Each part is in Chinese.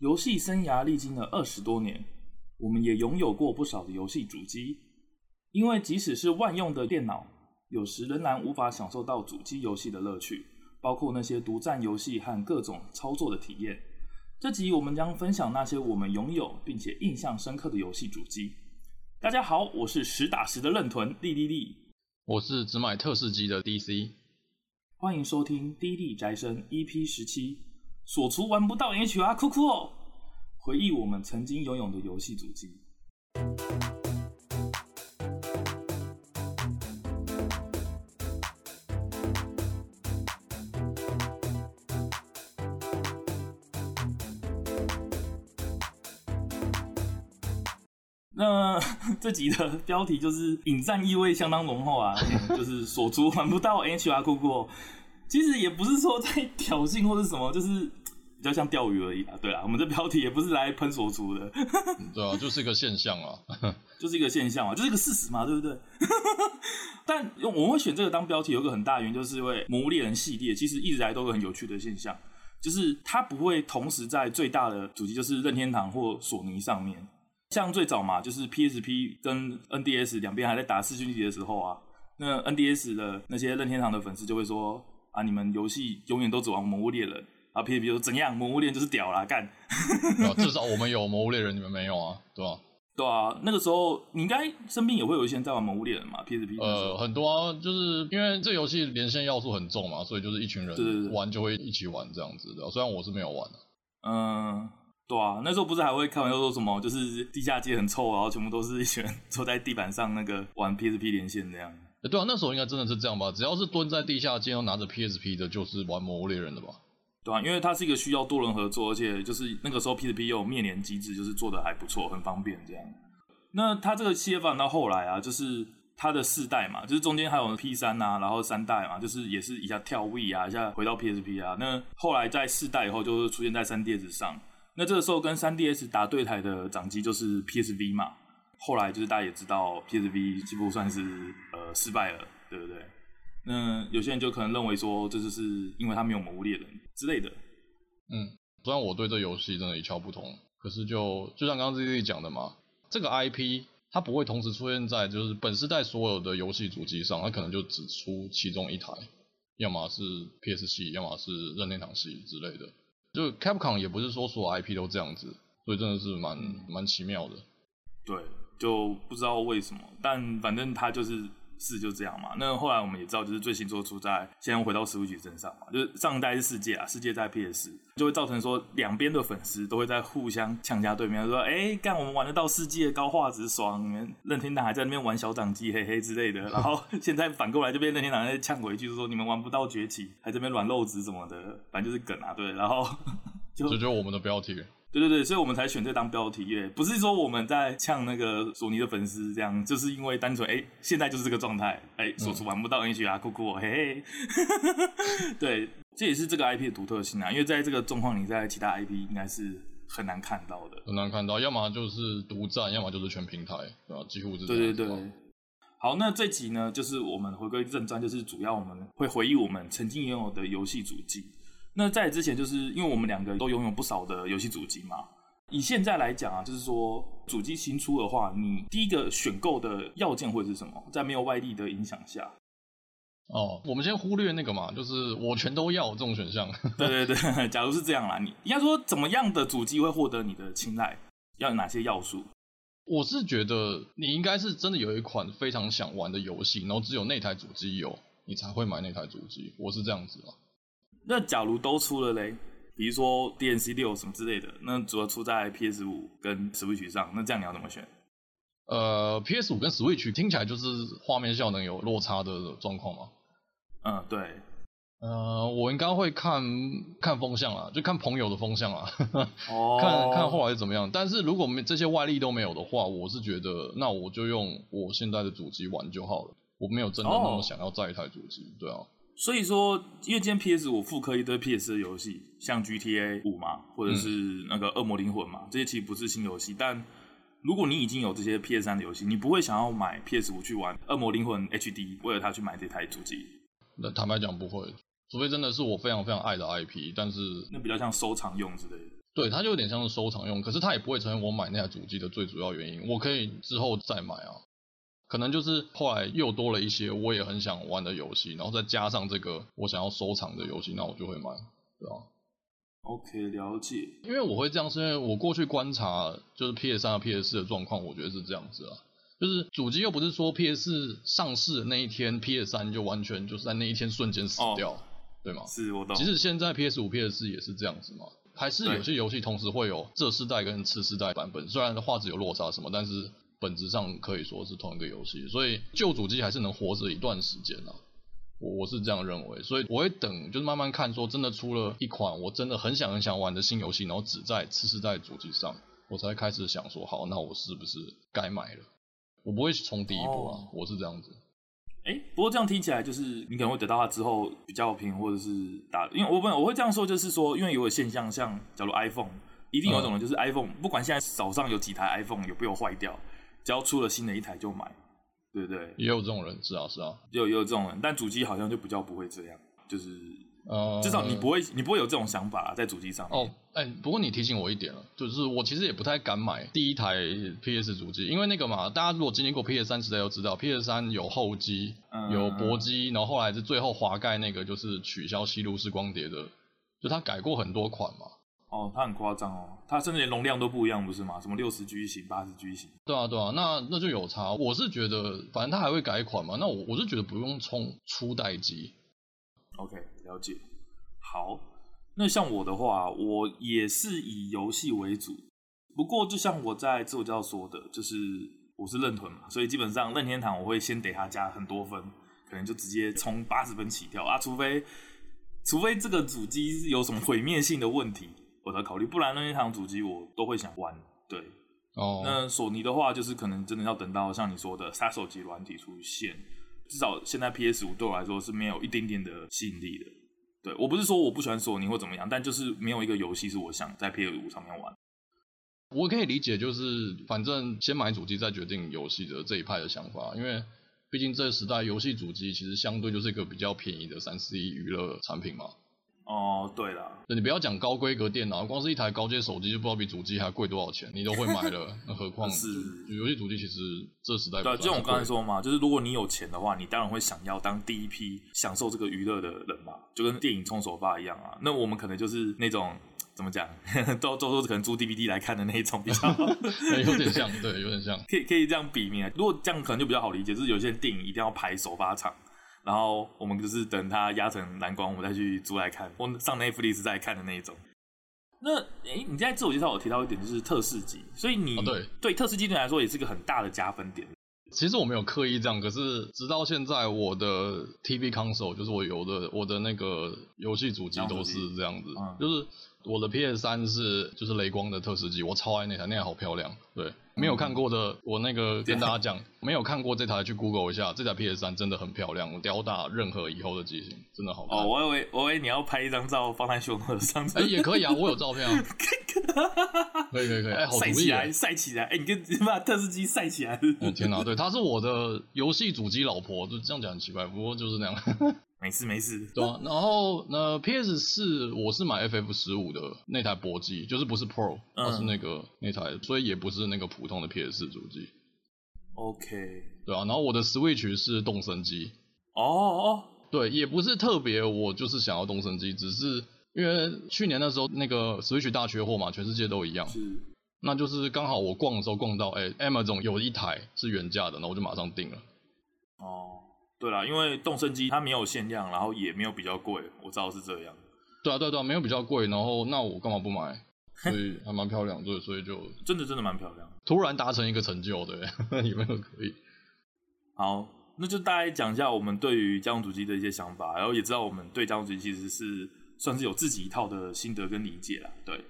游戏生涯历经了二十多年，我们也拥有过不少的游戏主机。因为即使是万用的电脑，有时仍然无法享受到主机游戏的乐趣，包括那些独占游戏和各种操作的体验。这集我们将分享那些我们拥有并且印象深刻的游戏主机。大家好，我是实打实的认屯利利利，我是只买特仕机的 DC。欢迎收听《D 地宅生 EP 十七》，锁厨玩不到 HR 酷酷哦！回忆我们曾经拥有的游戏主机。那 这集的标题就是引战意味相当浓厚啊，就是锁厨玩不到 HR 酷酷。其实也不是说在挑衅或者什么，就是比较像钓鱼而已啊。对啊，我们这标题也不是来喷所出的。对啊，就是一个现象啊，就是一个现象啊，就是一个事实嘛，对不对？但我们会选这个当标题，有个很大原因，就是因为《魔物猎人》系列其实一直来都有很有趣的现象，就是它不会同时在最大的主机，就是任天堂或索尼上面。像最早嘛，就是 PSP 跟 NDS 两边还在打四驱级的时候啊，那 NDS 的那些任天堂的粉丝就会说。啊！你们游戏永远都只玩《魔物猎人》啊？P S P 说怎样？《魔物猎人》就是屌啦，干！至少我们有《魔物猎人》，你们没有啊？对吧？对啊，那个时候你应该身边也会有一些人在玩《魔物猎人》嘛？P S P 呃，很多啊，就是因为这游戏连线要素很重嘛，所以就是一群人玩就会一起玩这样子的。虽然我是没有玩的。嗯，对啊，那时候不是还会开玩笑说什么，就是地下街很臭，然后全部都是一群人坐在地板上那个玩 P S P 连线这样。对啊，那时候应该真的是这样吧？只要是蹲在地下街，拿着 PSP 的，就是玩《魔物猎人》的吧？对啊，因为它是一个需要多人合作，而且就是那个时候 PSP 又有面连机制，就是做的还不错，很方便这样。那它这个系列发展到后来啊，就是它的四代嘛，就是中间还有 P 三啊，然后三代嘛，就是也是一下跳 V 啊，一下回到 PSP 啊。那后来在四代以后，就是出现在 3DS 上。那这个时候跟 3DS 打对台的掌机就是 PSV 嘛。后来就是大家也知道，PSV 几乎算是呃失败了，对不对？那有些人就可能认为说，这就是因为他没有魔物猎人之类的。嗯，虽然我对这游戏真的一窍不通，可是就就像刚刚自己讲的嘛，这个 IP 它不会同时出现在就是本世代所有的游戏主机上，它可能就只出其中一台，要么是 PS 系，要么是任天堂系之类的。就 Capcom 也不是说所有 IP 都这样子，所以真的是蛮蛮奇妙的。对。就不知道为什么，但反正它就是是就这样嘛。那后来我们也知道，就是最新作出在现在回到 Switch 身上嘛，就是上一代是世界啊，世界在 PS，就会造成说两边的粉丝都会在互相呛家对面，说哎，干我们玩得到世界高画质爽，你们任天堂还在那边玩小掌机嘿嘿之类的，然后 现在反过来就被任天堂在呛回去，就说你们玩不到崛起，还在这边软肉子什么的，反正就是梗啊，对，然后 就这就是我们的标题。对对对，所以我们才选这当标题耶，不是说我们在呛那个索尼的粉丝这样，就是因为单纯哎，现在就是这个状态，哎，锁厨玩不到 NHR，酷酷哦，嘿嘿，对，这也是这个 IP 的独特性啊，因为在这个状况，你在其他 IP 应该是很难看到的，很难看到，要么就是独占，要么就是全平台，对吧？几乎是。对对对。好，那这集呢，就是我们回归正传，就是主要我们会回忆我们曾经拥有的游戏主机。那在之前，就是因为我们两个都拥有不少的游戏主机嘛。以现在来讲啊，就是说主机新出的话，你第一个选购的要件会是什么？在没有外力的影响下。哦，我们先忽略那个嘛，就是我全都要这种选项。对对对，假如是这样啦，你应该说怎么样的主机会获得你的青睐？要有哪些要素？我是觉得你应该是真的有一款非常想玩的游戏，然后只有那台主机有，你才会买那台主机。我是这样子啊。那假如都出了嘞，比如说 DNC 六什么之类的，那主要出在 PS 五跟 Switch 上，那这样你要怎么选？呃，PS 五跟 Switch 听起来就是画面效能有落差的状况吗？嗯，对。呃，我应该会看看风向啊，就看朋友的风向啊，哦、看看后来怎么样。但是如果没这些外力都没有的话，我是觉得那我就用我现在的主机玩就好了。我没有真的那么想要再一台主机，哦、对啊。所以说，因为今天 PS 五复刻一堆 PS 的游戏，像 GTA 五嘛，或者是那个恶魔灵魂嘛，这些其实不是新游戏。但如果你已经有这些 PS 三的游戏，你不会想要买 PS 五去玩恶魔灵魂 HD，为了它去买这台主机？那坦白讲不会，除非真的是我非常非常爱的 IP，但是那比较像收藏用之类的。对，它就有点像是收藏用，可是它也不会成为我买那台主机的最主要原因。我可以之后再买啊，可能就是后来又多了一些我也很想玩的游戏，然后再加上这个我想要收藏的游戏，那我就会买，对吧？OK，了解。因为我会这样，是因为我过去观察就是 PS 三和 PS 四的状况，我觉得是这样子啊，就是主机又不是说 PS 四上市的那一天，PS 三就完全就是在那一天瞬间死掉，哦、对吗？是，我懂。即使现在 PS 五、PS 四也是这样子嘛。还是有些游戏同时会有这世代跟次世代版本，虽然画质有落差什么，但是本质上可以说是同一个游戏，所以旧主机还是能活着一段时间啊。我我是这样认为，所以我会等，就是慢慢看，说真的出了一款我真的很想很想玩的新游戏，然后只在次世代主机上，我才开始想说，好，那我是不是该买了？我不会冲第一波啊，我是这样子。哎，不过这样听起来就是你可能会得到它之后比较平，或者是打，因为我本我会这样说，就是说，因为有个现象，像假如 iPhone，一定有一种人就是 iPhone，不管现在手上有几台 iPhone 有没有坏掉，只要出了新的一台就买，对不对？也有这种人，是啊是啊，也有也有这种人，但主机好像就比较不会这样，就是。呃，至少你不会，你不会有这种想法在主机上面。哦，哎、欸，不过你提醒我一点了，就是我其实也不太敢买第一台 PS 主机，因为那个嘛，大家如果经历过 PS 三时代都知道，PS 三有厚机，有薄机，然后后来是最后滑盖那个就是取消吸入式光碟的，就它改过很多款嘛。哦，它很夸张哦，它甚至连容量都不一样，不是吗？什么六十 G 型、八十 G 型？对啊，对啊，那那就有差。我是觉得，反正它还会改款嘛，那我我是觉得不用冲初代机。OK，了解。好，那像我的话，我也是以游戏为主。不过，就像我在自我介绍说的，就是我是认屯嘛，所以基本上任天堂我会先给他加很多分，可能就直接从八十分起跳啊，除非除非这个主机有什么毁灭性的问题，我才考虑。不然任天堂主机我都会想玩。对，哦，那索尼的话，就是可能真的要等到像你说的杀手级软体出现，至少现在 PS 五对我来说是没有一点点的吸引力的。对，我不是说我不喜欢索尼或怎么样，但就是没有一个游戏是我想在 PS5 上面玩。我可以理解，就是反正先买主机再决定游戏的这一派的想法，因为毕竟这个时代游戏主机其实相对就是一个比较便宜的三 C 娱乐产品嘛。哦，对了，你不要讲高规格电脑，光是一台高阶手机就不知道比主机还贵多少钱，你都会买了，那何况 是游戏主机？其实这时代对，就像我刚才说嘛，就是如果你有钱的话，你当然会想要当第一批享受这个娱乐的人嘛，就跟电影冲首发一样啊。那我们可能就是那种怎么讲，都都说可能租 DVD 来看的那一种比较，有点像，对，有点像，可以可以这样比拟。如果这样可能就比较好理解，就是有些电影一定要排首发场。然后我们就是等它压成蓝光，我们再去租来看，或上 Netflix 再看的那一种。那诶，你在自我介绍有提到一点，就是特仕级，所以你、哦、对对特视机对来说也是个很大的加分点。其实我没有刻意这样，可是直到现在，我的 TV console 就是我有的我的那个游戏主机都是这样子，嗯、就是。我的 PS 三是就是雷光的特斯机，我超爱那台，那台好漂亮。对，没有看过的，我那个跟大家讲，没有看过这台去 Google 一下，这台 PS 三真的很漂亮，我吊打任何以后的机型，真的好看。哦，我以为我以为你要拍一张照放在胸口上，哎、欸，也可以啊，我有照片啊。可以可以可以，哎、晒起来，晒起来，哎、欸，你跟你把特斯机晒起来。哦天哪，对，她是我的游戏主机老婆，就这样讲很奇怪，不过就是那样。没事没事，对啊，然后那 PS 四我是买 FF 十五的那台薄机，就是不是 Pro，而、嗯、是那个那台，所以也不是那个普通的 PS 四主机。OK，对啊，然后我的 Switch 是动身机。哦哦，对，也不是特别，我就是想要动身机，只是因为去年的时候那个 Switch 大缺货嘛，全世界都一样。是，那就是刚好我逛的时候逛到，哎，Amazon 有一台是原价的，那我就马上订了。哦。对啦，因为动身机它没有限量，然后也没有比较贵，我知道是这样。对啊，对啊对啊，没有比较贵，然后那我干嘛不买？所以还蛮漂亮，对，所以就真的真的蛮漂亮。突然达成一个成就，对，有没有可以？好，那就大概讲一下我们对于家用主机的一些想法，然后也知道我们对家用主机其实是算是有自己一套的心得跟理解啦。对，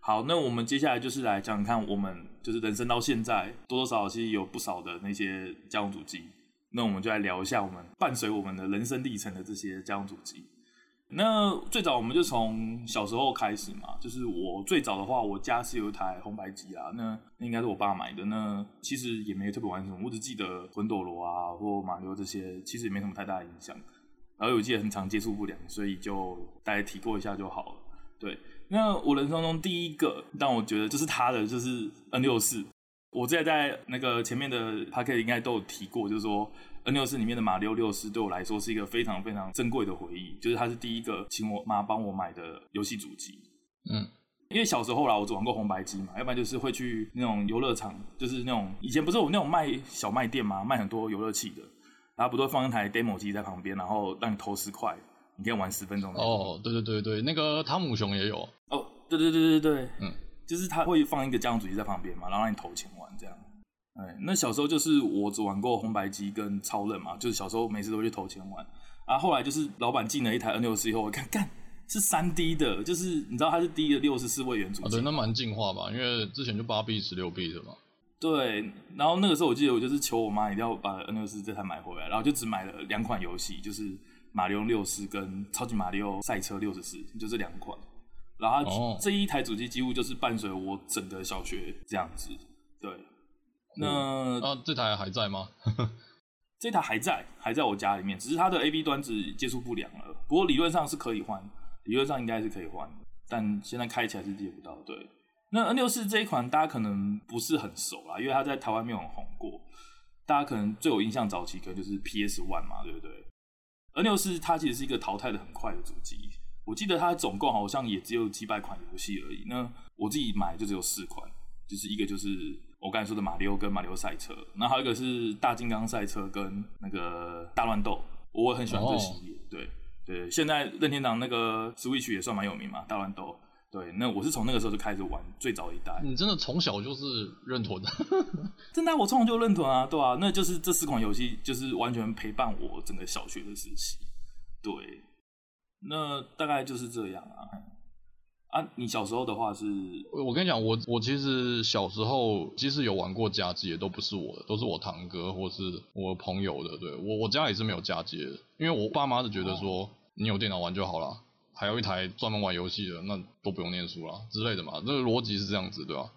好，那我们接下来就是来讲讲看，我们就是人生到现在多多少少其实有不少的那些家用主机。那我们就来聊一下我们伴随我们的人生历程的这些家用主机。那最早我们就从小时候开始嘛，就是我最早的话，我家是有一台红白机啊，那应该是我爸买的。那其实也没特别玩什么，我只记得魂斗罗啊或马里奥这些，其实也没什么太大的影响。然后我记得很常接触不良，所以就大家提过一下就好了。对，那我人生中第一个让我觉得就是他的，就是 N 六四。我之前在那个前面的 podcast 应该都有提过，就是说 N 六四里面的马里奥六四对我来说是一个非常非常珍贵的回忆，就是它是第一个请我妈帮我买的游戏主机。嗯，因为小时候啦，我只玩过红白机嘛，要不然就是会去那种游乐场，就是那种以前不是有那种卖小卖店嘛，卖很多游乐器的，然后不都会放一台 demo 机在旁边，然后让你投十块，你可以玩十分钟。哦，对对对对，那个汤姆熊也有。哦，对对对对对，嗯。就是他会放一个家用主机在旁边嘛，然后让你投钱玩这样。哎，那小时候就是我只玩过红白机跟超任嘛，就是小时候每次都会去投钱玩。啊，后来就是老板进了一台 N 六四以后，我看 干是三 D 的，就是你知道它是第一个六十四位元主机。对，那蛮进化吧，因为之前就八 B 十六 B 的嘛。对，然后那个时候我记得我就是求我妈一定要把 N 六四这台买回来，然后就只买了两款游戏，就是马里奥六四跟超级马里奥赛车六十四，就这两款。然后它这一台主机几乎就是伴随我整个小学这样子，对。那、嗯、啊，这台还在吗？这台还在，还在我家里面，只是它的 A B 端子接触不良了。不过理论上是可以换，理论上应该是可以换，但现在开起来是接不到。对。那 N 六四这一款大家可能不是很熟啦，因为它在台湾没有很红过。大家可能最有印象早期可能就是 PS One 嘛，对不对？N 六四它其实是一个淘汰的很快的主机。我记得它总共好像也只有几百款游戏而已。那我自己买就只有四款，就是一个就是我刚才说的马里奥跟马里奥赛车，那还有一个是大金刚赛车跟那个大乱斗，我很喜欢这系列。Oh. 对对，现在任天堂那个 Switch 也算蛮有名嘛，大乱斗。对，那我是从那个时候就开始玩最早一代。你真的从小就是认屯的？真的，我从小就认屯啊，对啊，那就是这四款游戏就是完全陪伴我整个小学的时期，对。那大概就是这样啊。啊，你小时候的话是？我跟你讲，我我其实小时候即使有玩过家机，也都不是我的，都是我堂哥或是我朋友的。对，我我家也是没有家机的，因为我爸妈是觉得说、哦、你有电脑玩就好了，还有一台专门玩游戏的，那都不用念书了之类的嘛。这个逻辑是这样子，对吧？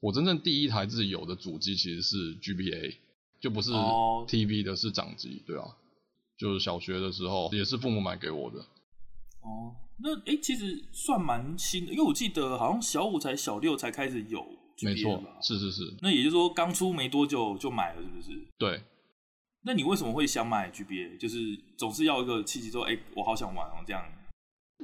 我真正第一台自己有的主机其实是 GBA，就不是 TV 的，是掌机，对啊，就是小学的时候也是父母买给我的。哦，那哎、欸，其实算蛮新的，因为我记得好像小五才小六才开始有？没错，是是是。那也就是说，刚出没多久就买了，是不是？对。那你为什么会想买 GBA？就是总是要一个契机，说，哎、欸，我好想玩哦，这样。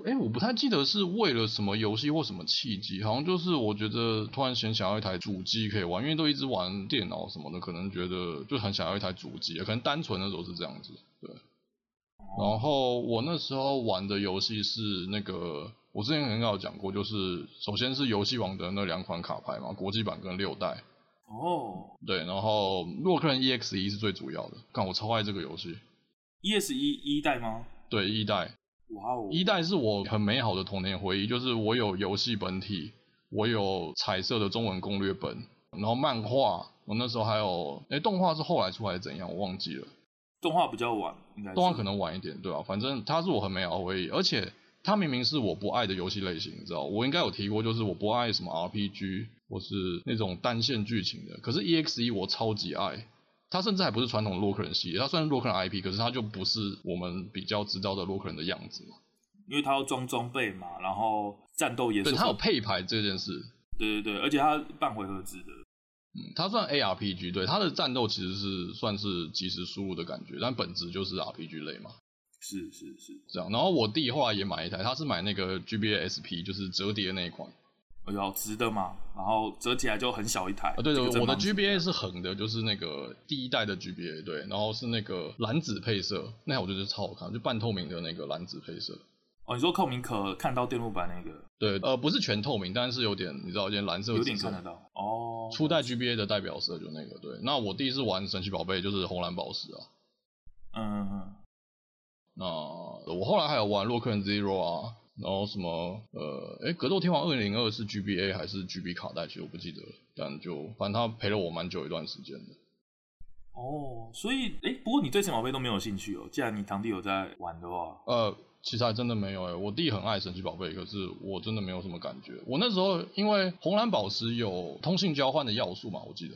哎、欸，我不太记得是为了什么游戏或什么契机，好像就是我觉得突然想想要一台主机可以玩，因为都一直玩电脑什么的，可能觉得就很想要一台主机，可能单纯的时候是这样子，对。然后我那时候玩的游戏是那个，我之前应该有讲过，就是首先是游戏王的那两款卡牌嘛，国际版跟六代。哦。对，然后洛克人 EXE 是最主要的，看我超爱这个游戏。EXE 一代吗？对，一代。哇哦。一代是我很美好的童年回忆，就是我有游戏本体，我有彩色的中文攻略本，然后漫画，我那时候还有，哎，动画是后来出来怎样，我忘记了。动画比较晚，应该。动画可能晚一点，对吧、啊？反正它是我很美好的回忆，而且它明明是我不爱的游戏类型，你知道？我应该有提过，就是我不爱什么 RPG 或是那种单线剧情的。可是 EXE 我超级爱，它甚至还不是传统的洛克人系列，它算是洛克人 IP，可是它就不是我们比较知道的洛克人的样子嘛。因为它要装装备嘛，然后战斗也是。对，它有配牌这件事。对对对，而且它半回合制的。嗯，它算 ARPG，对，它的战斗其实是算是即时输入的感觉，但本质就是 RPG 类嘛。是是是，这样。然后我弟后来也买一台，他是买那个 GBA SP，就是折叠那一款。哎呦，直的嘛，然后折起来就很小一台。啊，对对，我的 GBA 是横的，就是那个第一代的 GBA，对，然后是那个蓝紫配色，那台我觉得超好看，就半透明的那个蓝紫配色。哦，你说透明可看到电路板那个？对，呃，不是全透明，但是有点，你知道，有点蓝色，有点看得到。哦。初代 GBA 的代表色就那个，对。那我第一次玩神奇宝贝就是红蓝宝石啊。嗯嗯嗯。那我后来还有玩洛克人 Zero 啊，然后什么呃，哎，格斗天王二零零二是 GBA 还是 GB 卡带，其实我不记得了。但就反正他陪了我蛮久一段时间的。哦，所以哎，不过你对神奇宝贝都没有兴趣哦？既然你堂弟有在玩的话。呃。其实还真的没有诶，我弟很爱神奇宝贝，可是我真的没有什么感觉。我那时候因为红蓝宝石有通信交换的要素嘛，我记得。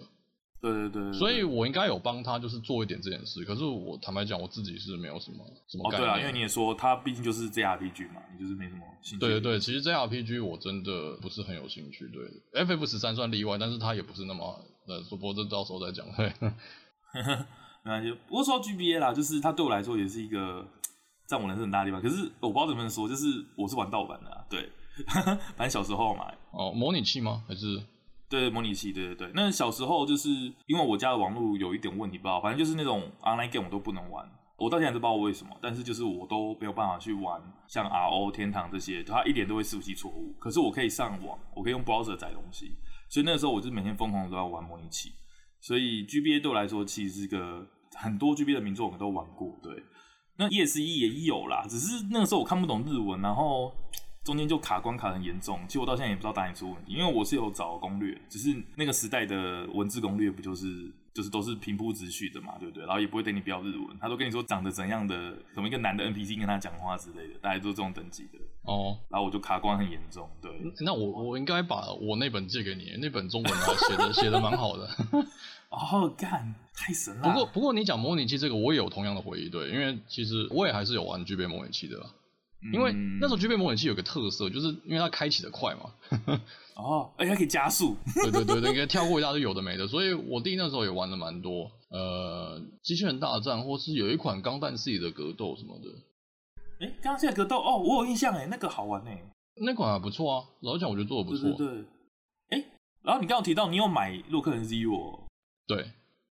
对对对，对，所以我应该有帮他就是做一点这件事。可是我坦白讲，我自己是没有什么什么概念。哦，对啊，因为你也说他毕竟就是 JRPG 嘛，你就是没什么兴趣。对对对，其实 JRPG 我真的不是很有兴趣。对，FF 十三算例外，但是他也不是那么……呃，说不过这到时候再讲。对，没关系。不过说到 GBA 啦，就是他对我来说也是一个占我人生很大的地方。可是我不知道怎么说，就是我是玩盗版的啊，对，反正小时候嘛。哦，模拟器吗？还是？对，模拟器，对对对。那小时候就是因为我家的网络有一点问题，不知道，反正就是那种 online game 我都不能玩。我到现在都不知道为什么，但是就是我都没有办法去玩像 RO、天堂这些，它一点都会伺服器错误。可是我可以上网，我可以用 browser 载东西，所以那个时候我就每天疯狂的都要玩模拟器。所以 GBA 对我来说其实是个很多 GBA 的名作我们都玩过。对，那 ESE 也有啦，只是那个时候我看不懂日文，然后。中间就卡关卡很严重，其实我到现在也不知道哪里出问题，因为我是有找攻略，只是那个时代的文字攻略不就是就是都是平铺直叙的嘛，对不对？然后也不会给你标日文，他都跟你说长得怎样的，什么一个男的 NPC 跟他讲话之类的，大概都是这种等级的哦。然后我就卡关很严重，对。那我我应该把我那本借给你，那本中文还写的写的蛮好的。哦，干，太神了。不过不过你讲模拟器这个，我也有同样的回忆，对，因为其实我也还是有玩 GBA 模拟器的。因为那时候 GBA 模拟器有个特色，就是因为它开启的快嘛。哦，而且它可以加速。对对对对，可以跳过一大堆有的没的，所以我弟那时候也玩的蛮多。呃，机器人大战，或是有一款钢弹系的格斗什么的。哎，钢弹系的格斗哦，我有印象哎，那个好玩哎。那款还不错啊，老实讲我觉得做的不错。对对对。哎，然后你刚刚提到你有买洛克人 Zero。对。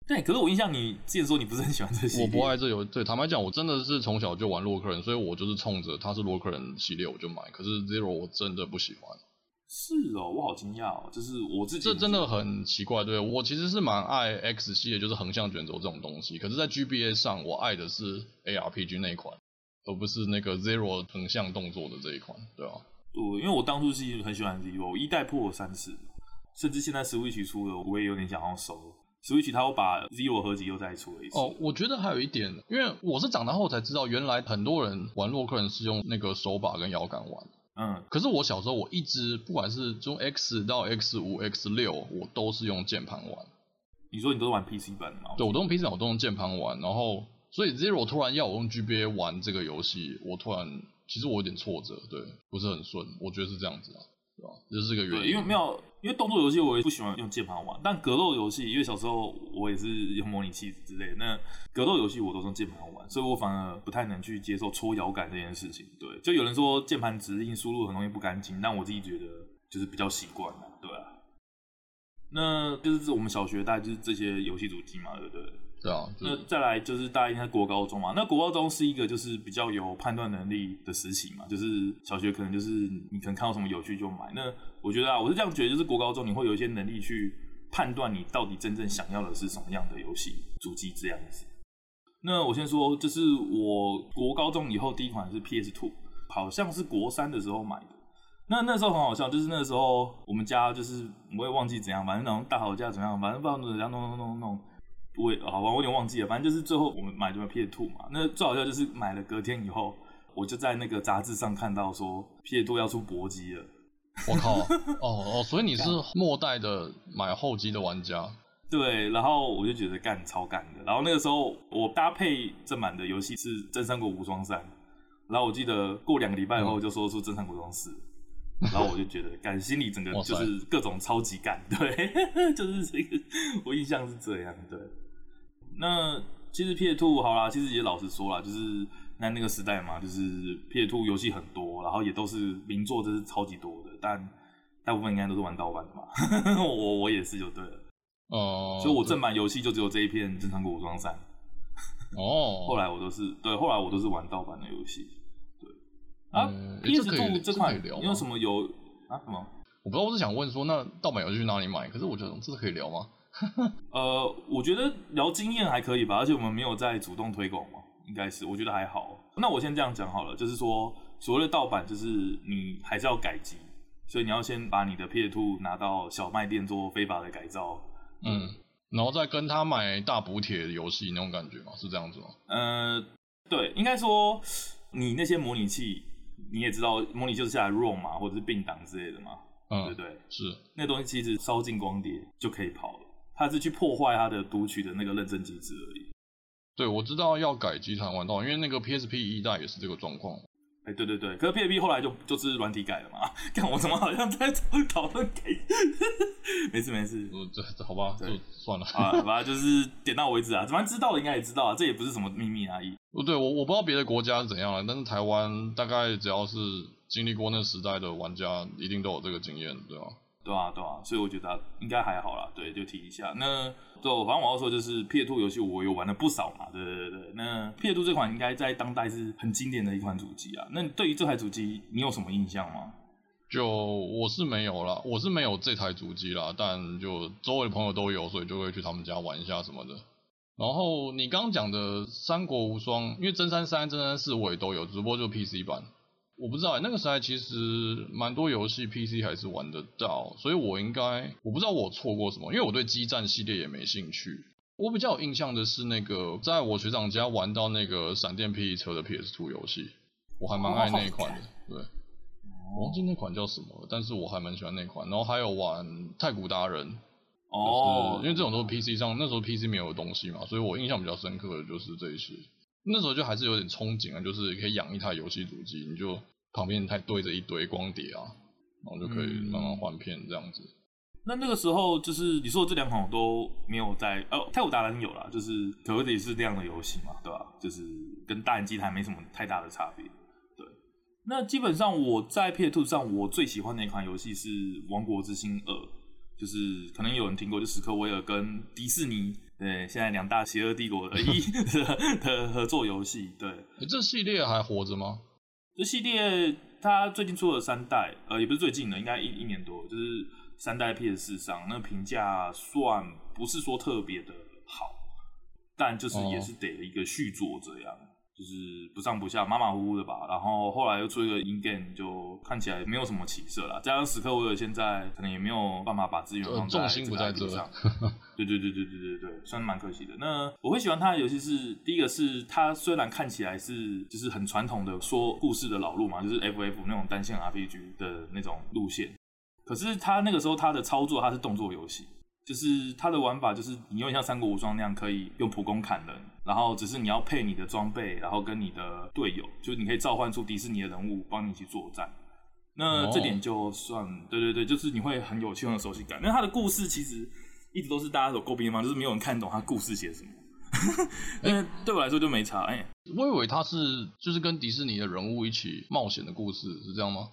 对，可是我印象你之前说你不是很喜欢这些。我不爱这游，对，坦白讲，我真的是从小就玩洛克人，所以我就是冲着他是洛克人系列我就买。可是 Zero 我真的不喜欢。是哦，我好惊讶哦，就是我自己。这真的很奇怪，对，我其实是蛮爱 X 系列，就是横向卷轴这种东西。可是，在 GBA 上，我爱的是 ARPG 那一款，而不是那个 Zero 横向动作的这一款，对吧？对，因为我当初是很喜欢 Zero，一代破了三次，甚至现在 Switch 出了，我也有点想要收。Switch 它会把 Zero 合集又再出了一次。哦，我觉得还有一点，因为我是长大后才知道，原来很多人玩洛克人是用那个手把跟摇杆玩。嗯。可是我小时候我一直不管是从 X 到 X 五、X 六，我都是用键盘玩。你说你都是玩 PC 版吗？对，我都用 PC 版，我都用键盘玩。然后，所以 Zero 突然要我用 GBA 玩这个游戏，我突然其实我有点挫折，对，不是很顺。我觉得是这样子啊。这是个原因，因为没有，因为动作游戏我也不喜欢用键盘玩，但格斗游戏，因为小时候我也是用模拟器之类的，那格斗游戏我都是用键盘玩，所以我反而不太能去接受搓摇杆这件事情。对，就有人说键盘指令输入很容易不干净，但我自己觉得就是比较习惯了，对啊。那就是我们小学大概就是这些游戏主机嘛，对不对？对啊，那再来就是大家应该国高中嘛。那国高中是一个就是比较有判断能力的时期嘛，就是小学可能就是你可能看到什么有趣就买。那我觉得啊，我是这样觉得，就是国高中你会有一些能力去判断你到底真正想要的是什么样的游戏主机这样子。那我先说，就是我国高中以后第一款是 PS Two，好像是国三的时候买的。那那时候很好笑，就是那时候我们家就是我也忘记怎样，反正那种大吵架怎样，反正不知道怎样弄弄弄弄。我也好吧，我有点忘记了。反正就是最后我们买的 PS Two 嘛。那最好笑就是买了隔天以后，我就在那个杂志上看到说 PS Two 要出搏击了。我靠！哦哦，所以你是末代的买后机的玩家。对，然后我就觉得干超干的。然后那个时候我搭配正版的游戏是《真三国无双三》，然后我记得过两个礼拜后就说出《真三国无双四》。然后我就觉得，感心里整个就是各种超级干，对，就是这个，我印象是这样，对。那其实 PS2 好啦，其实也老实说啦，就是那那个时代嘛，就是 PS2 游戏很多，然后也都是名作，真是超级多的，但大部分应该都是玩盗版的嘛。我我也是就对了，哦、呃，所以我正版游戏就只有这一片《正常国无双三》。哦，后来我都是对，后来我都是玩盗版的游戏。对啊，PS2 这款你有什么有啊？什么？我不知道，我是想问说，那盗版游戏去哪里买？可是我觉得这是可以聊吗？呃，我觉得聊经验还可以吧，而且我们没有在主动推广嘛，应该是，我觉得还好。那我先这样讲好了，就是说，所谓的盗版，就是你还是要改机，所以你要先把你的 PS2 拿到小卖店做非法的改造，嗯，然后再跟他买大补铁的游戏那种感觉吗？是这样子吗？呃，对，应该说你那些模拟器。你也知道，模拟就是下来 ROM 嘛，或者是并档之类的嘛，嗯，对不对？是，那东西其实烧进光碟就可以跑了，它是去破坏它的读取的那个认证机制而已。对，我知道要改机才玩到，因为那个 PSP 一代也是这个状况。哎，对对对，可是 P A P 后来就就是软体改了嘛。看我怎么好像在讨论改？没事没事，这这好吧，就算了啊，好吧，就是点到为止啊。反正知道的应该也知道啊，这也不是什么秘密而已。不对，我我不知道别的国家是怎样了，但是台湾大概只要是经历过那时代的玩家，一定都有这个经验，对吧？对啊，对啊，所以我觉得应该还好啦。对，就提一下。那就，反正我要说就是 PS2 游戏，我有玩了不少嘛。对对对，那 PS2 这款应该在当代是很经典的一款主机啊。那对于这台主机，你有什么印象吗？就我是没有啦，我是没有这台主机啦，但就周围的朋友都有，所以就会去他们家玩一下什么的。然后你刚刚讲的《三国无双》，因为真三三、真三四我也都有，只不过就 PC 版。我不知道、欸，那个时代其实蛮多游戏 PC 还是玩得到，所以我应该我不知道我错过什么，因为我对机战系列也没兴趣。我比较有印象的是那个在我学长家玩到那个闪电霹雳车的 PS2 游戏，我还蛮爱那一款的。对，我忘记那款叫什么了，但是我还蛮喜欢那款。然后还有玩太古达人，哦，因为这种都是 PC 上，那时候 PC 没有的东西嘛，所以我印象比较深刻的就是这一些。那时候就还是有点憧憬啊，就是可以养一台游戏主机，你就旁边还堆着一堆光碟啊，然后就可以慢慢换片这样子。嗯、那那个时候就是你说的这两款我都没有在哦，泰晤达人有啦，就是可能也是这样的游戏嘛，对吧？就是跟大人机台没什么太大的差别。对，那基本上我在 PS2 上我最喜欢的一款游戏是《王国之心二》，就是可能有人听过，就史克威尔跟迪士尼。对，现在两大邪恶帝国 的一的合作游戏，对。欸，这系列还活着吗？这系列它最近出了三代，呃，也不是最近的，应该一一年多，就是三代 PS 上，那评价算不是说特别的好，但就是也是得了一个续作这样。哦就是不上不下，马马虎虎的吧。然后后来又出一个 in game，就看起来没有什么起色了。加上史克威尔现在可能也没有办法把资源放在这个 IP 上。对对对对对对对，算蛮可惜的。那我会喜欢他的游戏是，第一个是他虽然看起来是就是很传统的说故事的老路嘛，就是 FF 那种单线 RPG 的那种路线，可是他那个时候他的操作他是动作游戏。就是它的玩法，就是你有点像三国无双那样，可以用普攻砍人，然后只是你要配你的装备，然后跟你的队友，就是你可以召唤出迪士尼的人物帮你一起作战。那这点就算，对对对，就是你会很有趣，很有熟悉感。那他的故事其实一直都是大家所诟病的嘛，就是没有人看懂他故事写什么。因为对我来说就没差。哎、欸，我以为他是就是跟迪士尼的人物一起冒险的故事，是这样吗？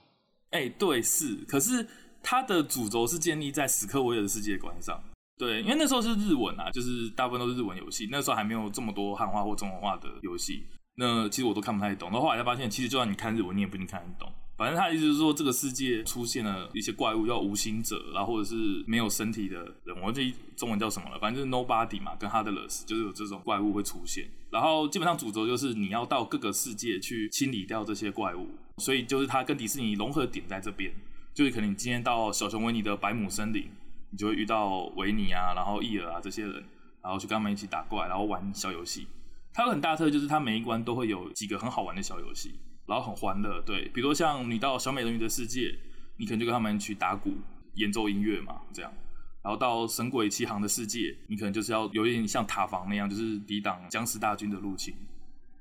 哎、欸，对，是，可是。他的主轴是建立在史克威尔的世界观上，对，因为那时候是日文啊，就是大部分都是日文游戏，那时候还没有这么多汉化或中文化的游戏，那其实我都看不太懂。然后后来才发现，其实就算你看日文，你也不一定看得懂。反正他的意思是说，这个世界出现了一些怪物，叫无心者，然后或者是没有身体的人，我忘记中文叫什么了，反正就是 Nobody 嘛，跟 Heartless 就是有这种怪物会出现。然后基本上主轴就是你要到各个世界去清理掉这些怪物，所以就是它跟迪士尼融合点在这边。就是可能你今天到小熊维尼的百亩森林，你就会遇到维尼啊，然后伊尔啊这些人，然后去跟他们一起打怪，然后玩小游戏。它有很大特，就是它每一关都会有几个很好玩的小游戏，然后很欢乐。对，比如说像你到小美人鱼的世界，你可能就跟他们去打鼓、演奏音乐嘛，这样。然后到神鬼奇航的世界，你可能就是要有一点像塔防那样，就是抵挡僵尸大军的入侵，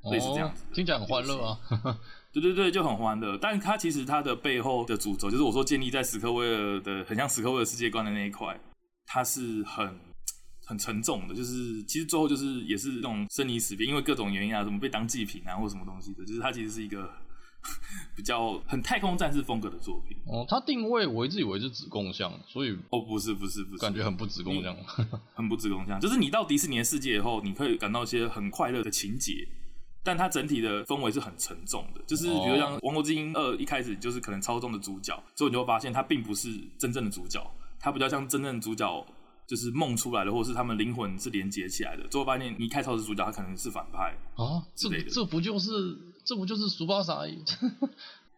哦、类似这样子。听起来很欢乐啊。对对对，就很欢乐。但它其实它的背后的主轴，就是我说建立在史克威尔的很像史克威尔世界观的那一块，它是很很沉重的。就是其实最后就是也是那种生离死别，因为各种原因啊，什么被当祭品啊，或什么东西的。就是它其实是一个 比较很太空战士风格的作品。哦，它定位我一直以为是子供像，所以哦不是不是不是，感觉很不子供像，很不子供像。就是你到迪士尼的世界以后，你可以感到一些很快乐的情节。但它整体的氛围是很沉重的，就是比如像《王国之心二》一开始就是可能操纵的主角，之后你就会发现他并不是真正的主角，他比较像真正的主角就是梦出来的，或者是他们灵魂是连接起来的。最后发现你一开头是主角，他可能是反派啊，这这不就是这不就是苏巴萨伊？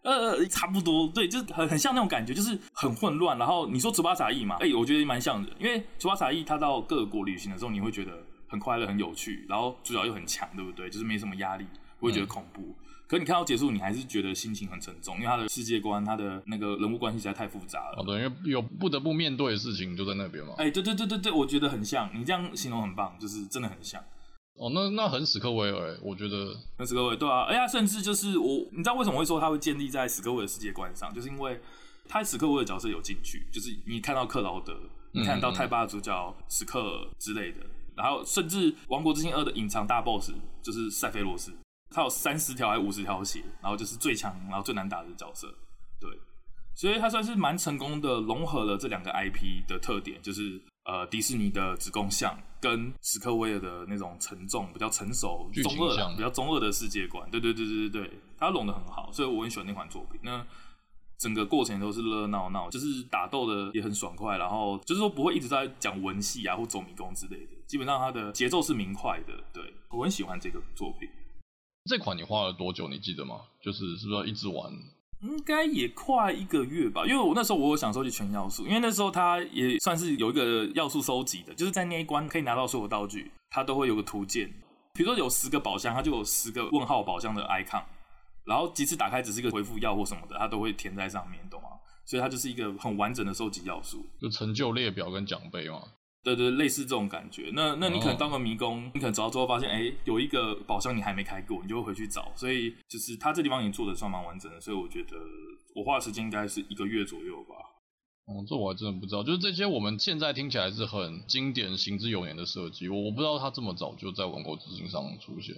呃，差不多，对，就很很像那种感觉，就是很混乱。然后你说苏巴萨伊嘛，哎、欸，我觉得蛮像的，因为苏巴萨伊他到各国旅行的时候，你会觉得。很快乐，很有趣，然后主角又很强，对不对？就是没什么压力，不会觉得恐怖。嗯、可你看到结束，你还是觉得心情很沉重，因为他的世界观、他的那个人物关系实在太复杂了。哦，对，因为有不得不面对的事情就在那边嘛。哎、欸，对对对对对，我觉得很像，你这样形容很棒，就是真的很像。哦，那那很史克威尔，我觉得很史克威尔，对啊，哎呀，甚至就是我，你知道为什么会说他会建立在史克威尔的世界观上，就是因为他史克威尔角色有进去，就是你看到克劳德，你看到泰巴的主角史克尔之类的，然后甚至《王国之心二》的隐藏大 BOSS 就是塞菲罗斯。他有三十条还是五十条血，然后就是最强，然后最难打的角色，对，所以他算是蛮成功的融合了这两个 IP 的特点，就是呃迪士尼的子宫像跟史克威尔的那种沉重、比较成熟、中二、比较中二的世界观，对对对对对对，他融的很好，所以我很喜欢那款作品。那整个过程都是热热闹闹，就是打斗的也很爽快，然后就是说不会一直在讲文戏啊或走迷宫之类的，基本上它的节奏是明快的，对，我很喜欢这个作品。这款你花了多久？你记得吗？就是是不是要一直玩？应该也快一个月吧。因为我那时候我有想收集全要素，因为那时候它也算是有一个要素收集的，就是在那一关可以拿到所有道具，它都会有个图鉴。比如说有十个宝箱，它就有十个问号宝箱的 icon，然后几次打开只是一个回复药或什么的，它都会填在上面，懂吗？所以它就是一个很完整的收集要素，就成就列表跟奖杯嘛。对对，类似这种感觉。那那你可能当个迷宫，哦、你可能找到之后发现，哎，有一个宝箱你还没开过，你就会回去找。所以就是他这地方已经做的算蛮完整的，所以我觉得我花的时间应该是一个月左右吧。哦，这我还真的不知道。就是这些我们现在听起来是很经典、行之有年的设计，我我不知道他这么早就在《王国之心》上出现。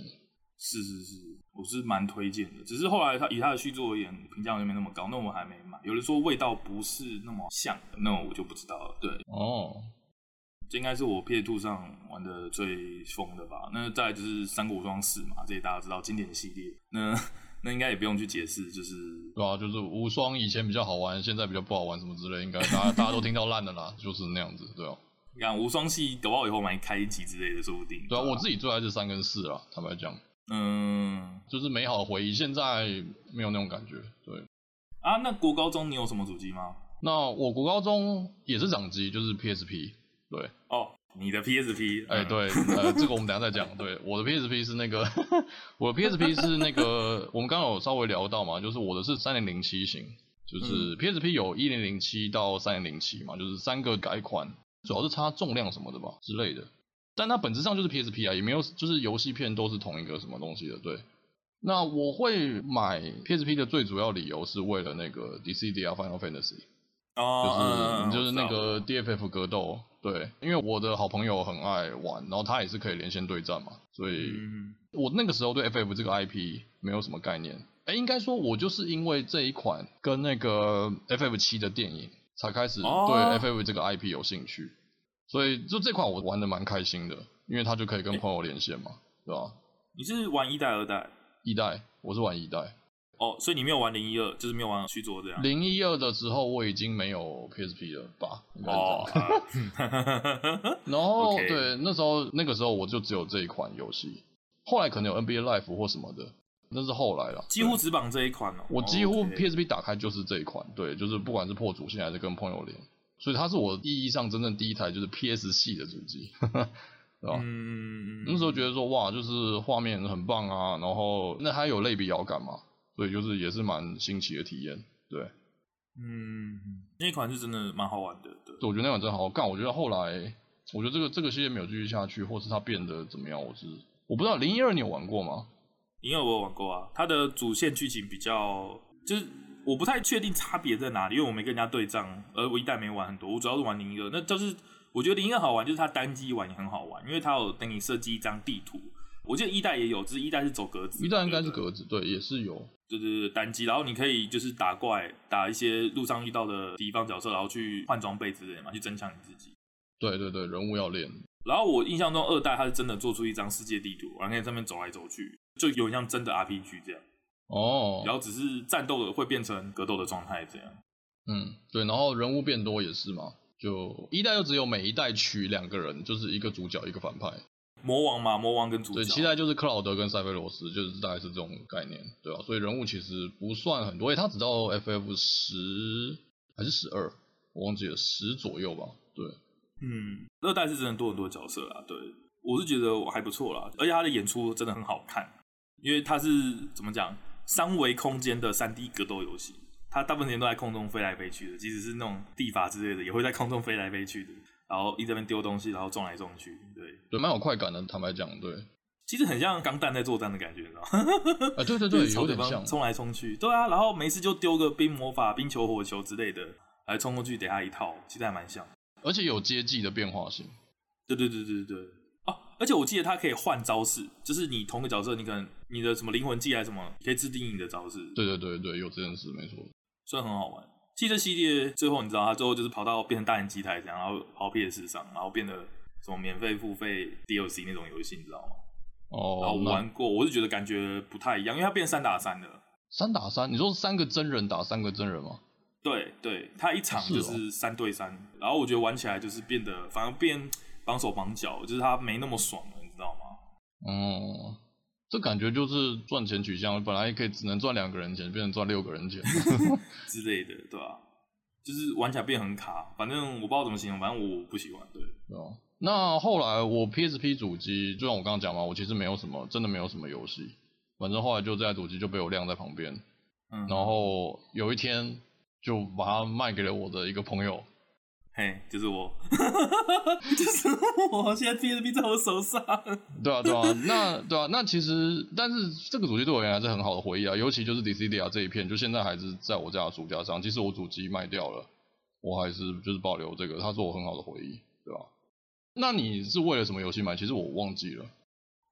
是是是，我是蛮推荐的。只是后来他以他的续作而言，评价就没那么高，那我还没买。有人说味道不是那么像，那我就不知道了。对，哦。这应该是我 PS2 上玩的最疯的吧？那再来就是《三国无双四》嘛，这些大家知道经典系列。那那应该也不用去解释，就是对啊，就是无双以前比较好玩，现在比较不好玩，什么之类，应该大家大家都听到烂的啦，就是那样子，对啊。你看无双系，搞不好以后买开一集之类的，说不定。对啊，我自己最爱是三跟四啦，坦白讲，嗯，就是美好的回忆，现在没有那种感觉。对啊，那国高中你有什么主机吗？那我国高中也是掌机，就是 PSP。对哦，你的 PSP，哎、欸，对，呃，这个我们等下再讲。对，我的 PSP 是那个，我的 PSP 是那个，我们刚刚有稍微聊到嘛，就是我的是三零零七型，就是 PSP 有一零零七到三零零七嘛，就是三个改款，主要是差重量什么的吧之类的，但它本质上就是 PSP 啊，也没有，就是游戏片都是同一个什么东西的。对，那我会买 PSP 的最主要理由是为了那个 Dissidia Final Fantasy。哦，就是就是那个 DFF 格斗，对，因为我的好朋友很爱玩，然后他也是可以连线对战嘛，所以我那个时候对 FF 这个 IP 没有什么概念。哎，应该说，我就是因为这一款跟那个 FF 七的电影，才开始对 FF 这个 IP 有兴趣，所以就这款我玩的蛮开心的，因为它就可以跟朋友连线嘛，对吧？你是玩一代、二代？一代，我是玩一代。哦，所以你没有玩零一二，就是没有玩续作这样。零一二的时候我已经没有 PSP 了吧？哦。然后 Okay. 对，那时候那个时候我就只有这一款游戏，后来可能有 NBA Life 或什么的，那是后来了。几乎只绑这一款哦。我几乎 PSP 打开就是这一款，对，就是不管是破主线还是跟朋友连，所以它是我意义上真正第一台就是 PS 系的主机，对吧？嗯。那时候觉得说哇，就是画面很棒啊，然后那还有类比摇杆嘛。所以就是也是蛮新奇的体验，对，嗯，那款是真的蛮好玩的，对，我觉得那款真的好好干。我觉得后来，我觉得这个这个系列没有继续下去，或是它变得怎么样，我是我不知道。零一二你有玩过吗？零一二我有玩过啊，它的主线剧情比较，就是我不太确定差别在哪里，因为我没跟人家对账，而我一代没玩很多，我主要是玩零一二。那就是我觉得零一二好玩，就是它单机玩也很好玩，因为它有等你设计一张地图。我记得一代也有，只是一代是走格子，一代应该是格子，对，也是有，对对对，单机，然后你可以就是打怪，打一些路上遇到的敌方角色，然后去换装备之类的嘛，去增强你自己。对对对，人物要练。然后我印象中二代它是真的做出一张世界地图，然后在上面走来走去，就有点像真的 RPG 这样。哦。然后只是战斗的会变成格斗的状态这样。嗯，对，然后人物变多也是嘛，就一代就只有每一代取两个人，就是一个主角一个反派。魔王嘛，魔王跟主角。对，期待就是克劳德跟塞菲罗斯，就是大概是这种概念，对吧、啊？所以人物其实不算很多，欸，他只到 FF 十还是十二，我忘记了十左右吧。对，嗯，二代是真的多很多角色啦。对，我是觉得还不错啦，而且他的演出真的很好看，因为他是怎么讲，三维空间的三 D 格斗游戏。他大部分时间都在空中飞来飞去的，即使是那种地法之类的，也会在空中飞来飞去的，然后一直边丢东西，然后撞来撞去，对，对，蛮有快感的。坦白讲，对，其实很像钢弹在作战的感觉，你知道吗？啊，对对对，有点像，冲来冲去，对啊，然后没事就丢个冰魔法、冰球、火球之类的，来冲过去给他一套，其实还蛮像，而且有接技的变化性。对对对对对，哦、啊，而且我记得它可以换招式，就是你同个角色，你可能你的什么灵魂技还是什么，可以制定义你的招式。对对对对，有这件事没错。所以很好玩。汽车系列最后你知道，他最后就是跑到变成大型机台这样，然后跑 PS 上，然后变得什么免费付费 DLC 那种游戏，你知道吗？哦。然后我玩过，我是觉得感觉不太一样，因为它变三打三的。三打三？你说三个真人打三个真人吗？对对，它一场就是三对三，哦，然后我觉得玩起来就是变得反而变绑手绑脚，就是它没那么爽了，你知道吗？哦。这感觉就是赚钱取向，本来可以只能赚两个人钱，变成赚六个人钱 之类的，对吧、啊？就是玩起来变很卡，反正我不知道怎么形容，反正我不喜欢。对，对啊。那后来我 PSP 主机，就像我刚刚讲嘛，我其实没有什么，真的没有什么游戏。反正后来就这台主机就被我晾在旁边，嗯，然后有一天就把它卖给了我的一个朋友。嘿，就是我，就是我，现在 PSP 在我手上。对啊，对啊，那对啊，那其实，但是这个主机对我而言还是很好的回忆啊，尤其就是 Dissidia 这一片，就现在还是在我家的书架上。即使我主机卖掉了，我还是就是保留这个，它是我很好的回忆，对吧？那你是为了什么游戏买？其实我忘记了。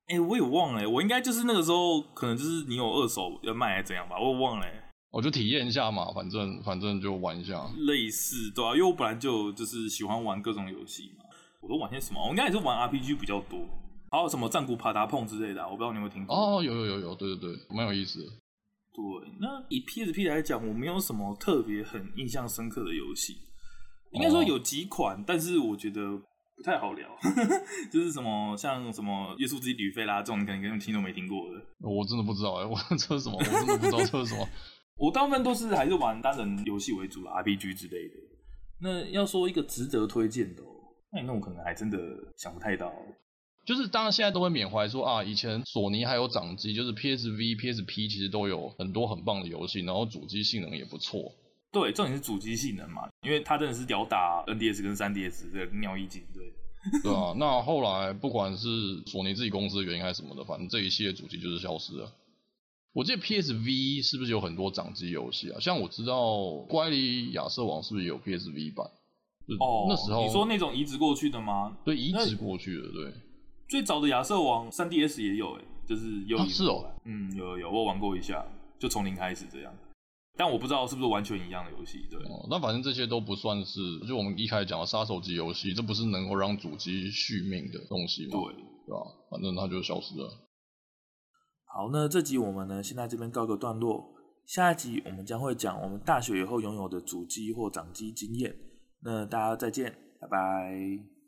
哎、欸，我也忘了，我应该就是那个时候，可能就是你有二手要卖还是怎样吧，我也忘了。我就体验一下嘛，反正反正就玩一下。类似对啊，因为我本来就就是喜欢玩各种游戏嘛。我都玩些什么？我应该也是玩 RPG 比较多，还有什么战鼓、爬达碰之类的、啊。我不知道你有没有听过？哦，有有有有，对对对，蛮有意思的。对，那以 PSP 来讲，我没有什么特别很印象深刻的游戏。应该说有几款、哦，但是我觉得不太好聊。就是什么像什么《约束之旅费》啦，这种你可能根本听都没听过的。我真的不知道哎、欸，我 这是什么？我真的不知道这是什么。我大部分都是还是玩单人游戏为主的 RPG 之类的。那要说一个值得推荐的，那那我可能还真的想不太到。就是当然现在都会缅怀说啊，以前索尼还有掌机，就是 PSV、PSP 其实都有很多很棒的游戏，然后主机性能也不错。对，重点是主机性能嘛，因为它真的是吊打 NDS 跟 3DS 的尿意境。对，对啊。那后来不管是索尼自己公司的原因还是什么的，反正这一系列主机就是消失了。我记得 PSV 是不是有很多掌机游戏啊？像我知道《乖离亚瑟王》是不是也有 PSV 版？哦，那时候你说那种移植过去的吗？对，移植过去的，对。最早的亚瑟王 3DS 也有，哎，就是有、啊。是哦。嗯，有有有，我玩过一下，就从零开始这样。但我不知道是不是完全一样的游戏，对。哦，那反正这些都不算是，就我们一开始讲的杀手级游戏，这不是能够让主机续命的东西吗？对，对吧？反正它就消失了。好，那这集我们呢，先在这边告个段落。下一集我们将会讲我们大学以后拥有的主机或掌机经验。那大家再见，拜拜。